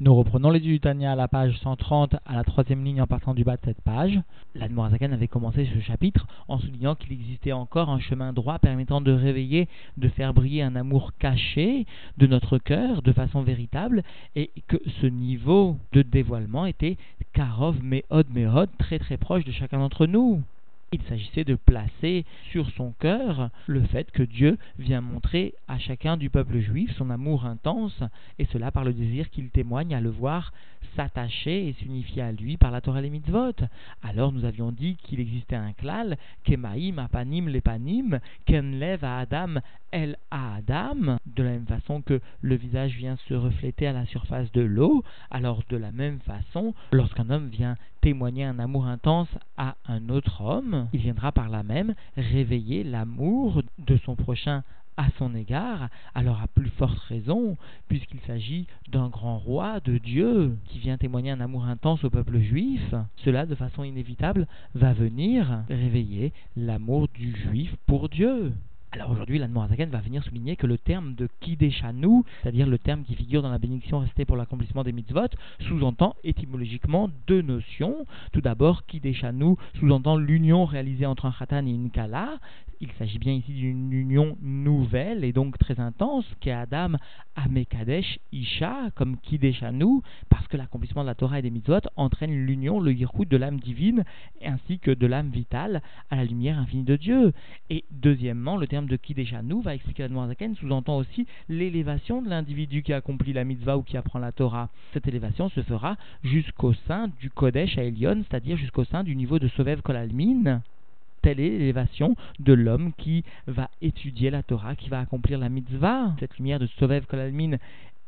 Nous reprenons l'étude du Tania à la page 130, à la troisième ligne en partant du bas de cette page. L'Admorazakan avait commencé ce chapitre en soulignant qu'il existait encore un chemin droit permettant de réveiller, de faire briller un amour caché de notre cœur de façon véritable et que ce niveau de dévoilement était Karov Mehod Mehod très très proche de chacun d'entre nous. Il s'agissait de placer sur son cœur le fait que Dieu vient montrer à chacun du peuple juif son amour intense, et cela par le désir qu'il témoigne à le voir s'attacher et s'unifier à lui par la Torah et les mitzvot. Alors nous avions dit qu'il existait un klal, kemaim, apanim, lepanim, kenlev à Adam, el à Adam, de la même façon que le visage vient se refléter à la surface de l'eau, alors de la même façon, lorsqu'un homme vient témoigner un amour intense à un autre homme, il viendra par là même réveiller l'amour de son prochain à son égard, alors à plus forte raison, puisqu'il s'agit d'un grand roi de Dieu qui vient témoigner un amour intense au peuple juif, cela de façon inévitable va venir réveiller l'amour du juif pour Dieu. Alors aujourd'hui, l'Admorazaken va venir souligner que le terme de Kideshanu, c'est-à-dire le terme qui figure dans la bénédiction restée pour l'accomplissement des mitzvot, sous-entend étymologiquement deux notions. Tout d'abord, Kideshanu sous-entend l'union réalisée entre un Khatan et une Kala. Il s'agit bien ici d'une union nouvelle et donc très intense, qu'est Adam Amekadesh Isha, comme Kideshanu, parce que l'accomplissement de la Torah et des mitzvot entraîne l'union, le yichud de l'âme divine ainsi que de l'âme vitale à la lumière infinie de Dieu. Et deuxièmement, le terme de qui déjà nous va expliquer Zaken sous-entend aussi l'élévation de l'individu qui accomplit la mitzvah ou qui apprend la Torah. Cette élévation se fera jusqu'au sein du Kodesh à Elion, c'est-à-dire jusqu'au sein du niveau de Sovev Kolalmin. Telle est l'élévation de l'homme qui va étudier la Torah, qui va accomplir la mitzvah. Cette lumière de Sovev Kolalmin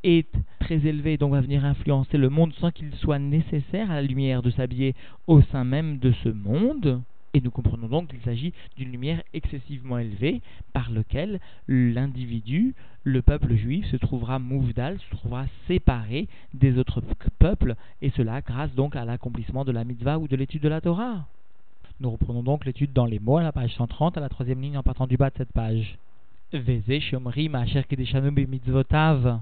est très élevée, donc va venir influencer le monde sans qu'il soit nécessaire à la lumière de s'habiller au sein même de ce monde. Et nous comprenons donc qu'il s'agit d'une lumière excessivement élevée par laquelle l'individu, le peuple juif, se trouvera mouvdal, se trouvera séparé des autres peuples, et cela grâce donc à l'accomplissement de la mitzvah ou de l'étude de la Torah. Nous reprenons donc l'étude dans les mots à la page 130, à la troisième ligne en partant du bas de cette page. Veze shomri ma'asher mitzvotav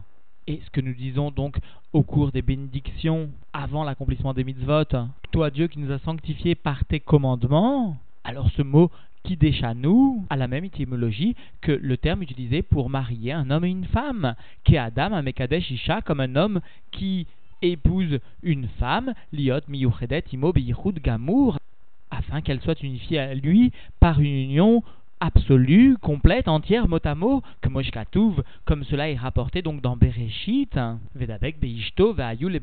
et ce que nous disons donc au cours des bénédictions avant l'accomplissement des mitzvot, toi Dieu qui nous a sanctifiés par tes commandements, alors ce mot qui nous a la même étymologie que le terme utilisé pour marier un homme et une femme, qui Adam à Mekadesh Isha comme un homme qui épouse une femme, liot miyuchedet imo gamour, afin qu'elle soit unifiée à lui par une union absolue, complète, entière, mot à mot, que comme cela est rapporté donc dans Bereshit, Vedabek Beishto Ve'ayul et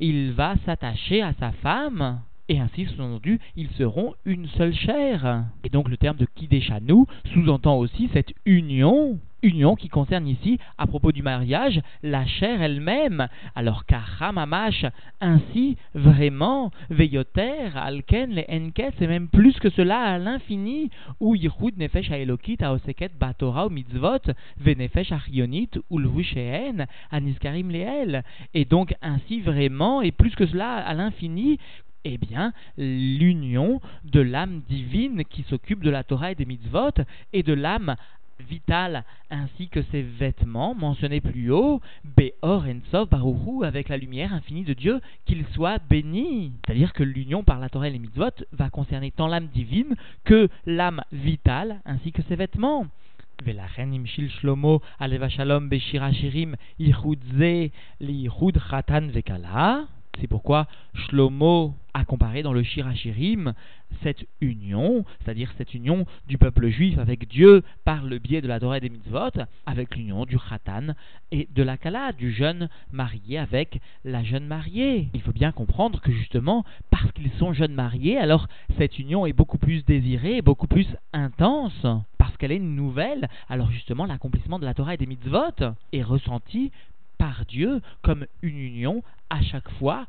il va s'attacher à sa femme, et ainsi, sous-entendu, ils seront une seule chair. Et donc le terme de Kideshanu sous-entend aussi cette union, union qui concerne ici, à propos du mariage, la chair elle-même. Alors Karamamash, ainsi, vraiment, Veyoter, Alken, les Enkes, c'est même plus que cela à l'infini, ou Yichud Nefesh Aelokit, Aoseket, Batora, ou Mitzvot, Venefesh Achionit, ou Lvusheen, Aniskarim Leel. Et donc ainsi, vraiment, et plus que cela à l'infini, eh bien, l'union de l'âme divine qui s'occupe de la Torah et des mitzvot et de l'âme vitale ainsi que ses vêtements mentionnés plus haut, Beor Ensof Baruhu avec la lumière infinie de Dieu, qu'il soit béni. C'est-à-dire que l'union par la Torah et les mitzvot va concerner tant l'âme divine que l'âme vitale ainsi que ses vêtements. Shlomo Aleva Shalom Beshira Shirim Vekala. C'est pourquoi Shlomo a comparé dans le Shirachirim cette union, c'est-à-dire cette union du peuple juif avec Dieu par le biais de la Torah et des mitzvot, avec l'union du Khatan et de la Kala, du jeune marié avec la jeune mariée. Il faut bien comprendre que justement, parce qu'ils sont jeunes mariés, alors cette union est beaucoup plus désirée, beaucoup plus intense, parce qu'elle est nouvelle, alors justement l'accomplissement de la Torah et des mitzvot est ressenti par Dieu comme une union à chaque fois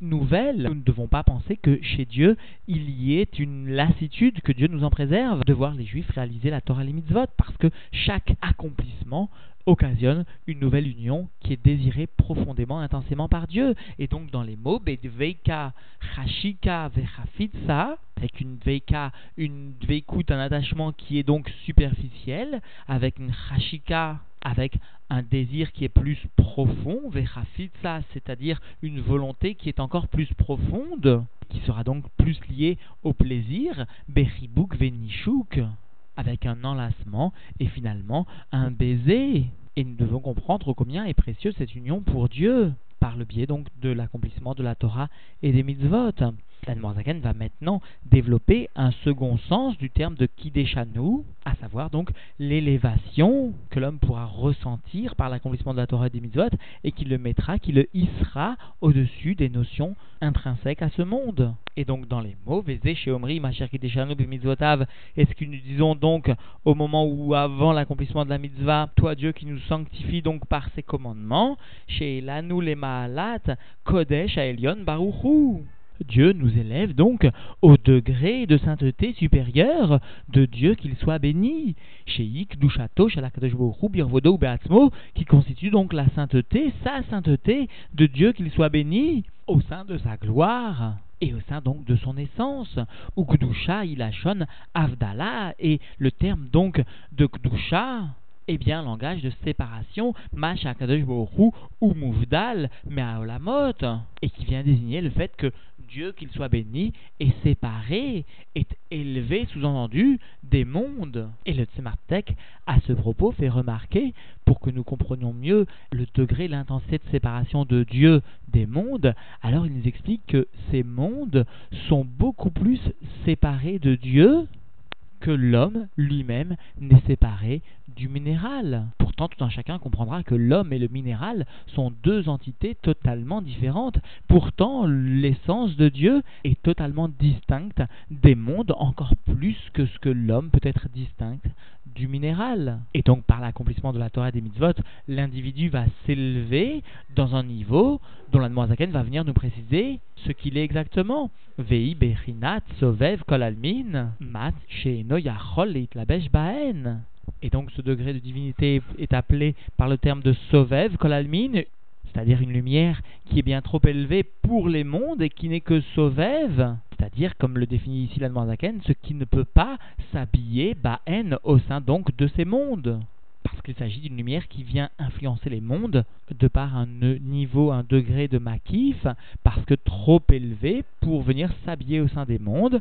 nouvelle. Nous ne devons pas penser que chez Dieu, il y ait une lassitude, que Dieu nous en préserve, de voir les Juifs réaliser la Torah et les mitzvot, parce que chaque accomplissement occasionne une nouvelle union qui est désirée profondément, intensément par Dieu. Et donc dans les mots, Bedveika, Chashika, Vechafitsa, avec une Veika, une Dveikut, un attachement qui est donc superficiel, avec une Chashika, avec un désir qui est plus profond, vechafitza, c'est-à-dire une volonté qui est encore plus profonde, qui sera donc plus liée au plaisir, venishuk, avec un enlacement et finalement un baiser. Et nous devons comprendre combien est précieuse cette union pour Dieu, par le biais donc de l'accomplissement de la Torah et des mitzvot. L'Anne va maintenant développer un second sens du terme de Kideshanu, à savoir donc l'élévation que l'homme pourra ressentir par l'accomplissement de la Torah et des mitzvot et qui le mettra, qui le hissera au-dessus des notions intrinsèques à ce monde. Et donc dans les mots, chez Omri, Macher Kideshanu mitzvotav, est-ce que nous disons donc au moment où avant l'accomplissement de la mitzvah, toi Dieu qui nous sanctifie donc par ses commandements, chez Lanu le Maalat, Kodesh Aelion Baruchu. Dieu nous élève donc au degré de sainteté supérieure de Dieu qu'il soit béni. Sheik, Dushato, Birvodo, Beatzmo, qui constitue donc la sainteté, sa sainteté de Dieu qu'il soit béni au sein de sa gloire et au sein donc de son essence. Ou Kdusha, Ilachon, Avdala, et le terme donc de Kdusha, eh bien, langage de séparation, Masha Kadosh ou Mouvdal, Meaolamot, et qui vient désigner le fait que Dieu, qu'il soit béni, est séparé, est élevé, sous-entendu, des mondes. Et le Tzemartek, à ce propos, fait remarquer, pour que nous comprenions mieux le degré, l'intensité de séparation de Dieu des mondes, alors il nous explique que ces mondes sont beaucoup plus séparés de Dieu que l'homme lui-même n'est séparé du minéral. Tout un chacun comprendra que l'homme et le minéral sont deux entités totalement différentes. Pourtant, l'essence de Dieu est totalement distincte des mondes, encore plus que ce que l'homme peut être distinct du minéral. Et donc, par l'accomplissement de la Torah des mitzvot, l'individu va s'élever dans un niveau dont la Zaken va venir nous préciser ce qu'il est exactement. Vei bechinat sovev kolalmin mat sheeno yachol baen. Et donc ce degré de divinité est appelé par le terme de Sovev, Kolalmin, c'est-à-dire une lumière qui est bien trop élevée pour les mondes et qui n'est que Sovev, c'est-à-dire, comme le définit ici l'Admanzaken, ce qui ne peut pas s'habiller Baen au sein donc de ces mondes. Parce qu'il s'agit d'une lumière qui vient influencer les mondes de par un niveau, un degré de makif, parce que trop élevé pour venir s'habiller au sein des mondes,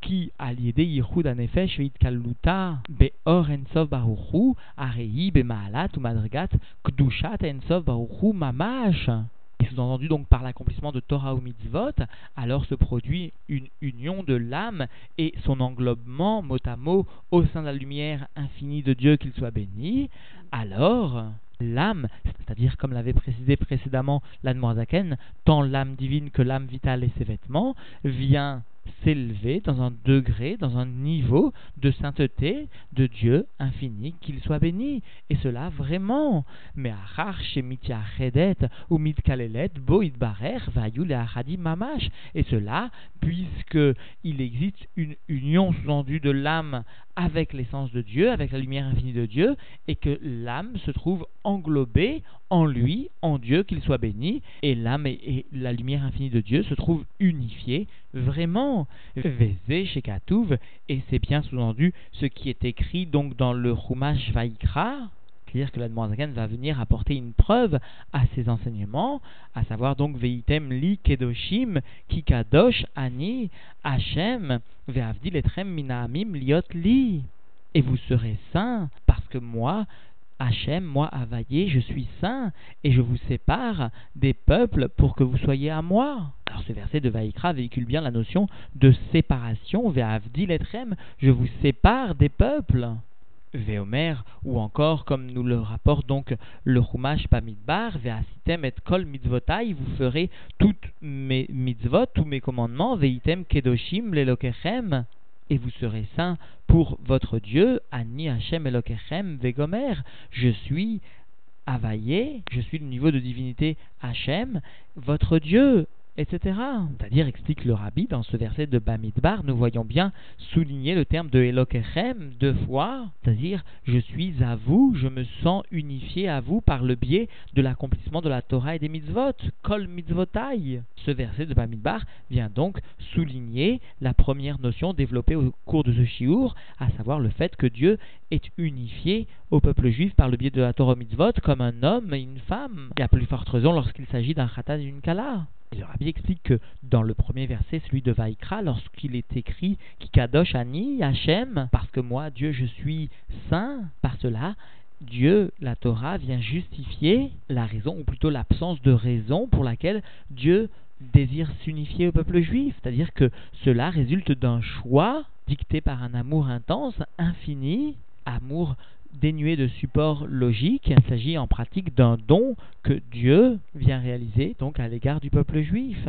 qui aliédé yichud anefesh veitkaluta beor ensov baruchu arei bemaalat ou madrigat kdushat ensov baruchu mamash. Et sous-entendu donc par l'accomplissement de Torah ou mitzvot, alors se produit une union de l'âme et son englobement mot à mot au sein de la lumière infinie de Dieu qu'il soit béni. Alors, l'âme, c'est-à-dire comme l'avait précisé précédemment l'Admorazaken, tant l'âme divine que l'âme vitale et ses vêtements, vient s'élever dans un degré, dans un niveau de sainteté de Dieu infini, qu'il soit béni. Et cela vraiment. Mais ou mamash. Et cela, puisque il existe une union sous-endue de l'âme avec l'essence de Dieu, avec la lumière infinie de Dieu, et que l'âme se trouve englobée en lui, en Dieu, qu'il soit béni, et l'âme et, la lumière infinie de Dieu se trouvent unifiées vraiment. Vézé chez et c'est bien sous-entendu ce qui est écrit donc dans le Chumash Vaikra, c'est-à-dire que la va venir apporter une preuve à ses enseignements, à savoir donc Veitem li kedoshim ki kadosh ani Hashem ve'avdi letrem minaamim liot li. Et vous serez saints parce que moi, Hachem, moi, Availlé, je suis saint et je vous sépare des peuples pour que vous soyez à moi. Alors ce verset de Vaikra véhicule bien la notion de séparation, Ve'avdi letrem, je vous sépare des peuples. Véomer, ou encore, comme nous le rapporte donc le Chumash Pamidbar, Veasitem et Kol Mitzvotai, vous ferez toutes mes mitzvot, tous mes commandements, Veitem Kedoshim Lelokechem, et vous serez saints pour votre Dieu, Ani Hashem Elokechem Vegomer, je suis Availlé, je suis le niveau de divinité Hachem, votre Dieu, etc. C'est-à-dire, explique le rabbi, dans ce verset de Bamidbar, nous voyons bien souligner le terme de Elokechem deux fois, c'est-à-dire, je suis à vous, je me sens unifié à vous par le biais de l'accomplissement de la Torah et des mitzvot, kol mitzvotai. Ce verset de Bamidbar vient donc souligner la première notion développée au cours de ce shiur, à savoir le fait que Dieu est unifié au peuple juif par le biais de la Torah mitzvot comme un homme et une femme, et à plus forte raison lorsqu'il s'agit d'un khatan et d'une kala. Le rabbi explique que dans le premier verset, celui de Vaikra, lorsqu'il est écrit Kikadosh Ani Hachem, parce que moi, Dieu, je suis saint, par cela, Dieu, la Torah, vient justifier la raison, ou plutôt l'absence de raison pour laquelle Dieu désire s'unifier au peuple juif. C'est-à-dire que cela résulte d'un choix dicté par un amour intense, infini, amour dénué de support logique. Il s'agit en pratique d'un don que Dieu vient réaliser donc à l'égard du peuple juif.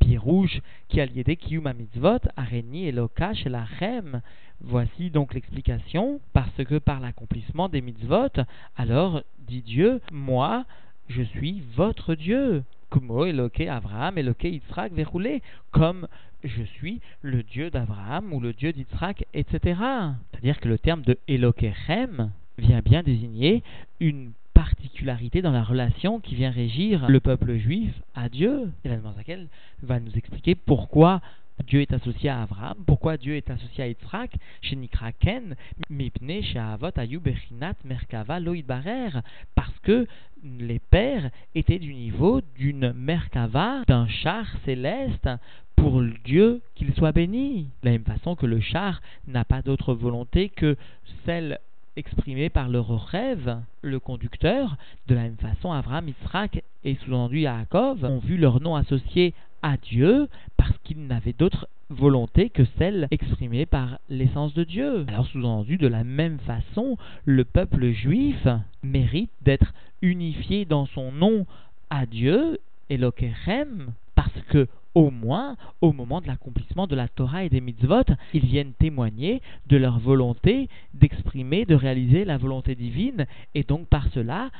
Pierre rouge qui a lié Kiyuma mitzvot, areni et lokash la Voici donc l'explication, parce que par l'accomplissement des mitzvot, alors, dit Dieu, moi, je suis votre Dieu. Kumo, Eloke, Abraham, Eloke, Yitzhak, verroulé, comme je suis le Dieu d'Abraham ou le Dieu d'Yitzhak, etc. C'est-à-dire que le terme de Elokechem vient bien désigner une particularité dans la relation qui vient régir le peuple juif à Dieu. Et la laquelle va nous expliquer pourquoi Dieu est associé à Abraham, pourquoi Dieu est associé à Yitzhak, chez Nikraken, Mipne, chez Avot, Ayub, Merkava, Loïd Barer, parce que les pères étaient du niveau d'une Merkava, d'un char céleste, pour Dieu qu'il soit béni. De la même façon que le char n'a pas d'autre volonté que celle exprimée par le rêve, le conducteur, de la même façon Abraham, Yitzhak et sous-entendu Yaakov ont vu leur nom associé à Dieu parce qu'ils n'avaient d'autre volonté que celle exprimée par l'essence de Dieu. Alors sous-entendu, de la même façon, le peuple juif mérite d'être unifié dans son nom à Dieu, Elokerem, parce que au moins, au moment de l'accomplissement de la Torah et des mitzvot, ils viennent témoigner de leur volonté d'exprimer, de réaliser la volonté divine, et donc par cela,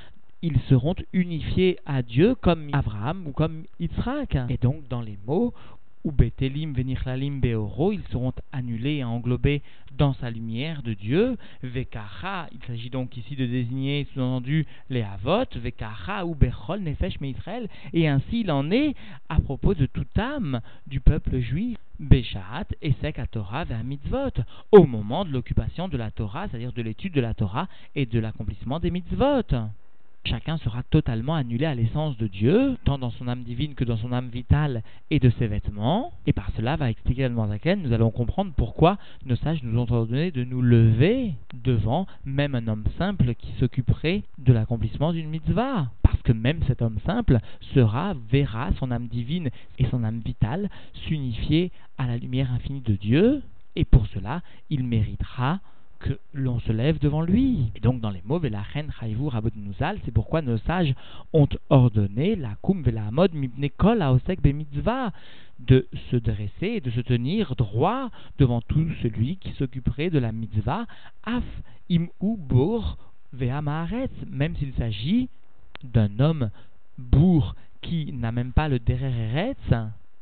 ils seront unifiés à Dieu comme Abraham ou comme Yitzhak. Et donc, dans les mots, ou Betelim Venichlalim Beoro, ils seront annulés et englobés dans sa lumière de Dieu. Vekacha, il s'agit donc ici de désigner sous-entendu les Havot, Vekacha ou Bechol Nefesh Meisrael, et ainsi il en est à propos de toute âme du peuple juif. Beshat et Sek Torah vers mitzvot, au moment de l'occupation de la Torah, c'est-à-dire de l'étude de la Torah et de l'accomplissement des mitzvot chacun sera totalement annulé à l'essence de Dieu, tant dans son âme divine que dans son âme vitale et de ses vêtements. Et par cela, va expliquer la laquelle nous allons comprendre pourquoi nos sages nous ont ordonné de nous lever devant même un homme simple qui s'occuperait de l'accomplissement d'une mitzvah. Parce que même cet homme simple sera, verra son âme divine et son âme vitale s'unifier à la lumière infinie de Dieu, et pour cela, il méritera que l'on se lève devant lui. Et donc dans les mots Velachen c'est pourquoi nos sages ont ordonné la Kum Velamod Mibne Kol Aosek Mitzvah de se dresser et de se tenir droit devant tout celui qui s'occuperait de la mitzvah, af im ou bour même s'il s'agit d'un homme bourg qui n'a même pas le dereretz,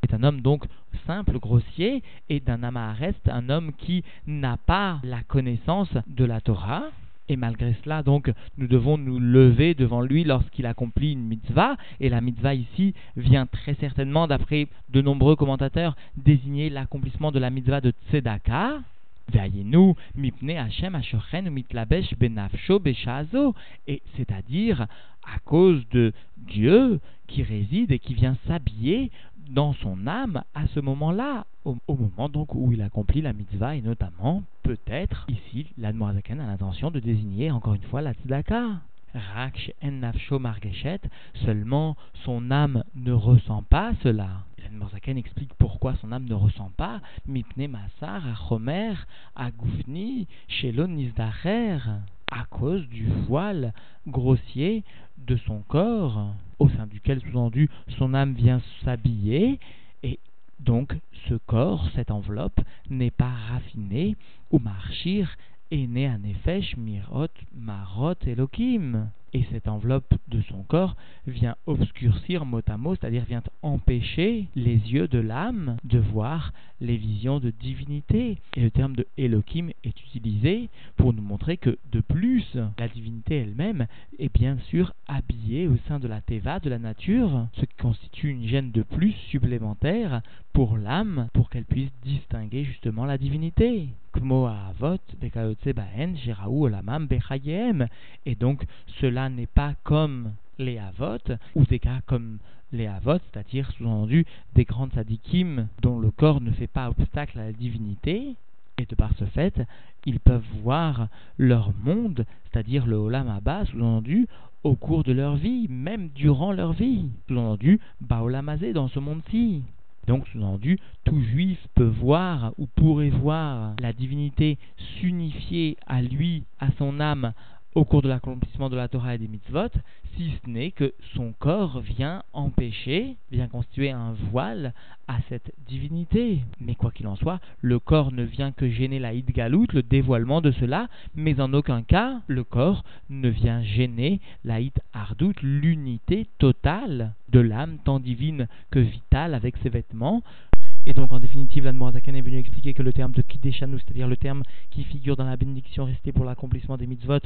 est un homme donc simple, grossier, et d'un amarest, un homme qui n'a pas la connaissance de la Torah. Et malgré cela, donc, nous devons nous lever devant lui lorsqu'il accomplit une mitzvah. Et la mitzvah ici vient très certainement, d'après de nombreux commentateurs, désigner l'accomplissement de la mitzvah de Tzedaka. mipne Hashem mitlabesh benafsho beshazo. Et c'est-à-dire à cause de Dieu qui réside et qui vient s'habiller dans son âme à ce moment-là, au, moment donc où il accomplit la mitzvah, et notamment, peut-être, ici, l'Admorazaken a l'intention de désigner encore une fois la tzedaka. Raksh en nafsho margeshet, seulement son âme ne ressent pas cela. L'Admorazaken explique pourquoi son âme ne ressent pas. Mipne masar, achomer, agoufni, shelon nizdacher à cause du voile grossier de son corps, au sein duquel, sous-entendu, son âme vient s'habiller, et donc ce corps, cette enveloppe, n'est pas raffiné, ou marchir est né un effet mirot, marot, elohim. Et cette enveloppe de son corps vient obscurcir mot à mot, c'est-à-dire vient empêcher les yeux de l'âme de voir les visions de divinité. Et le terme de Elohim est utilisé pour nous montrer que, de plus, la divinité elle-même est bien sûr habillée au sein de la Teva, de la nature, ce qui constitue une gêne de plus supplémentaire pour l'âme, pour qu'elle puisse distinguer justement la divinité. Et donc, cela n'est pas comme les Avot, ou des cas comme les Avot, c'est-à-dire sous-entendu des grandes sadikim dont le corps ne fait pas obstacle à la divinité, et de par ce fait, ils peuvent voir leur monde, c'est-à-dire le Olam Abba, sous-entendu, au cours de leur vie, même durant leur vie. Sous-entendu, Baolamazé dans ce monde-ci. Donc, sous-entendu, tout juif peut voir ou pourrait voir la divinité s'unifier à lui, à son âme, au cours de l'accomplissement de la Torah et des mitzvot, si ce n'est que son corps vient empêcher, vient constituer un voile à cette divinité. Mais quoi qu'il en soit, le corps ne vient que gêner la Galout, le dévoilement de cela, mais en aucun cas le corps ne vient gêner la Ardout, l'unité totale de l'âme, tant divine que vitale avec ses vêtements, et donc, en définitive, l'Admorazakan est venu expliquer que le terme de Kideshanu, c'est-à-dire le terme qui figure dans la bénédiction restée pour l'accomplissement des mitzvot,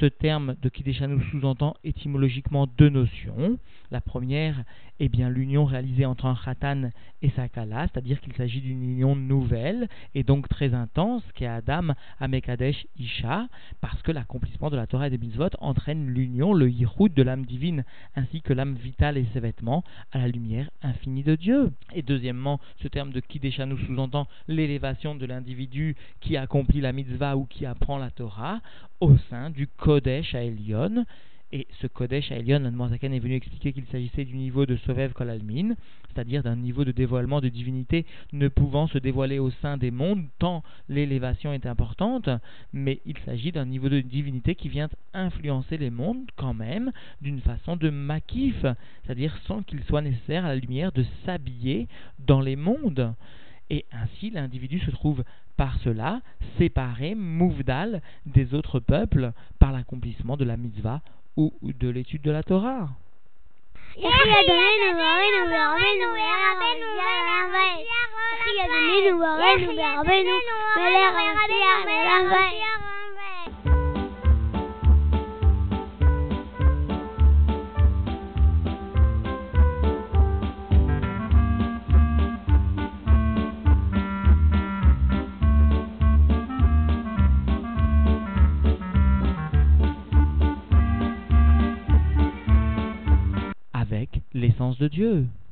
ce terme de Kideshanu sous-entend étymologiquement deux notions. La première est bien l'union réalisée entre un Khatan et sa Kala, c'est-à-dire qu'il s'agit d'une union nouvelle et donc très intense, qui est Adam, Amekadesh, Isha, parce que l'accomplissement de la Torah et des mitzvot entraîne l'union, le yichud de l'âme divine, ainsi que l'âme vitale et ses vêtements, à la lumière infinie de Dieu. Et deuxièmement, ce terme de Kideshanu sous-entend l'élévation de l'individu qui accomplit la mitzvah ou qui apprend la Torah au sein du Kodesh à Elion. Et ce Kodesh à Elion, Zaken est venu expliquer qu'il s'agissait du niveau de Sovev Kolalmin, c'est-à-dire d'un niveau de dévoilement de divinité ne pouvant se dévoiler au sein des mondes, tant l'élévation est importante, mais il s'agit d'un niveau de divinité qui vient influencer les mondes quand même d'une façon de makif, c'est-à-dire sans qu'il soit nécessaire à la lumière de s'habiller dans les mondes. Et ainsi, l'individu se trouve par cela séparé, mouvdal, des autres peuples par l'accomplissement de la mitzvah ou de l'étude de la Torah. L'essence de Dieu.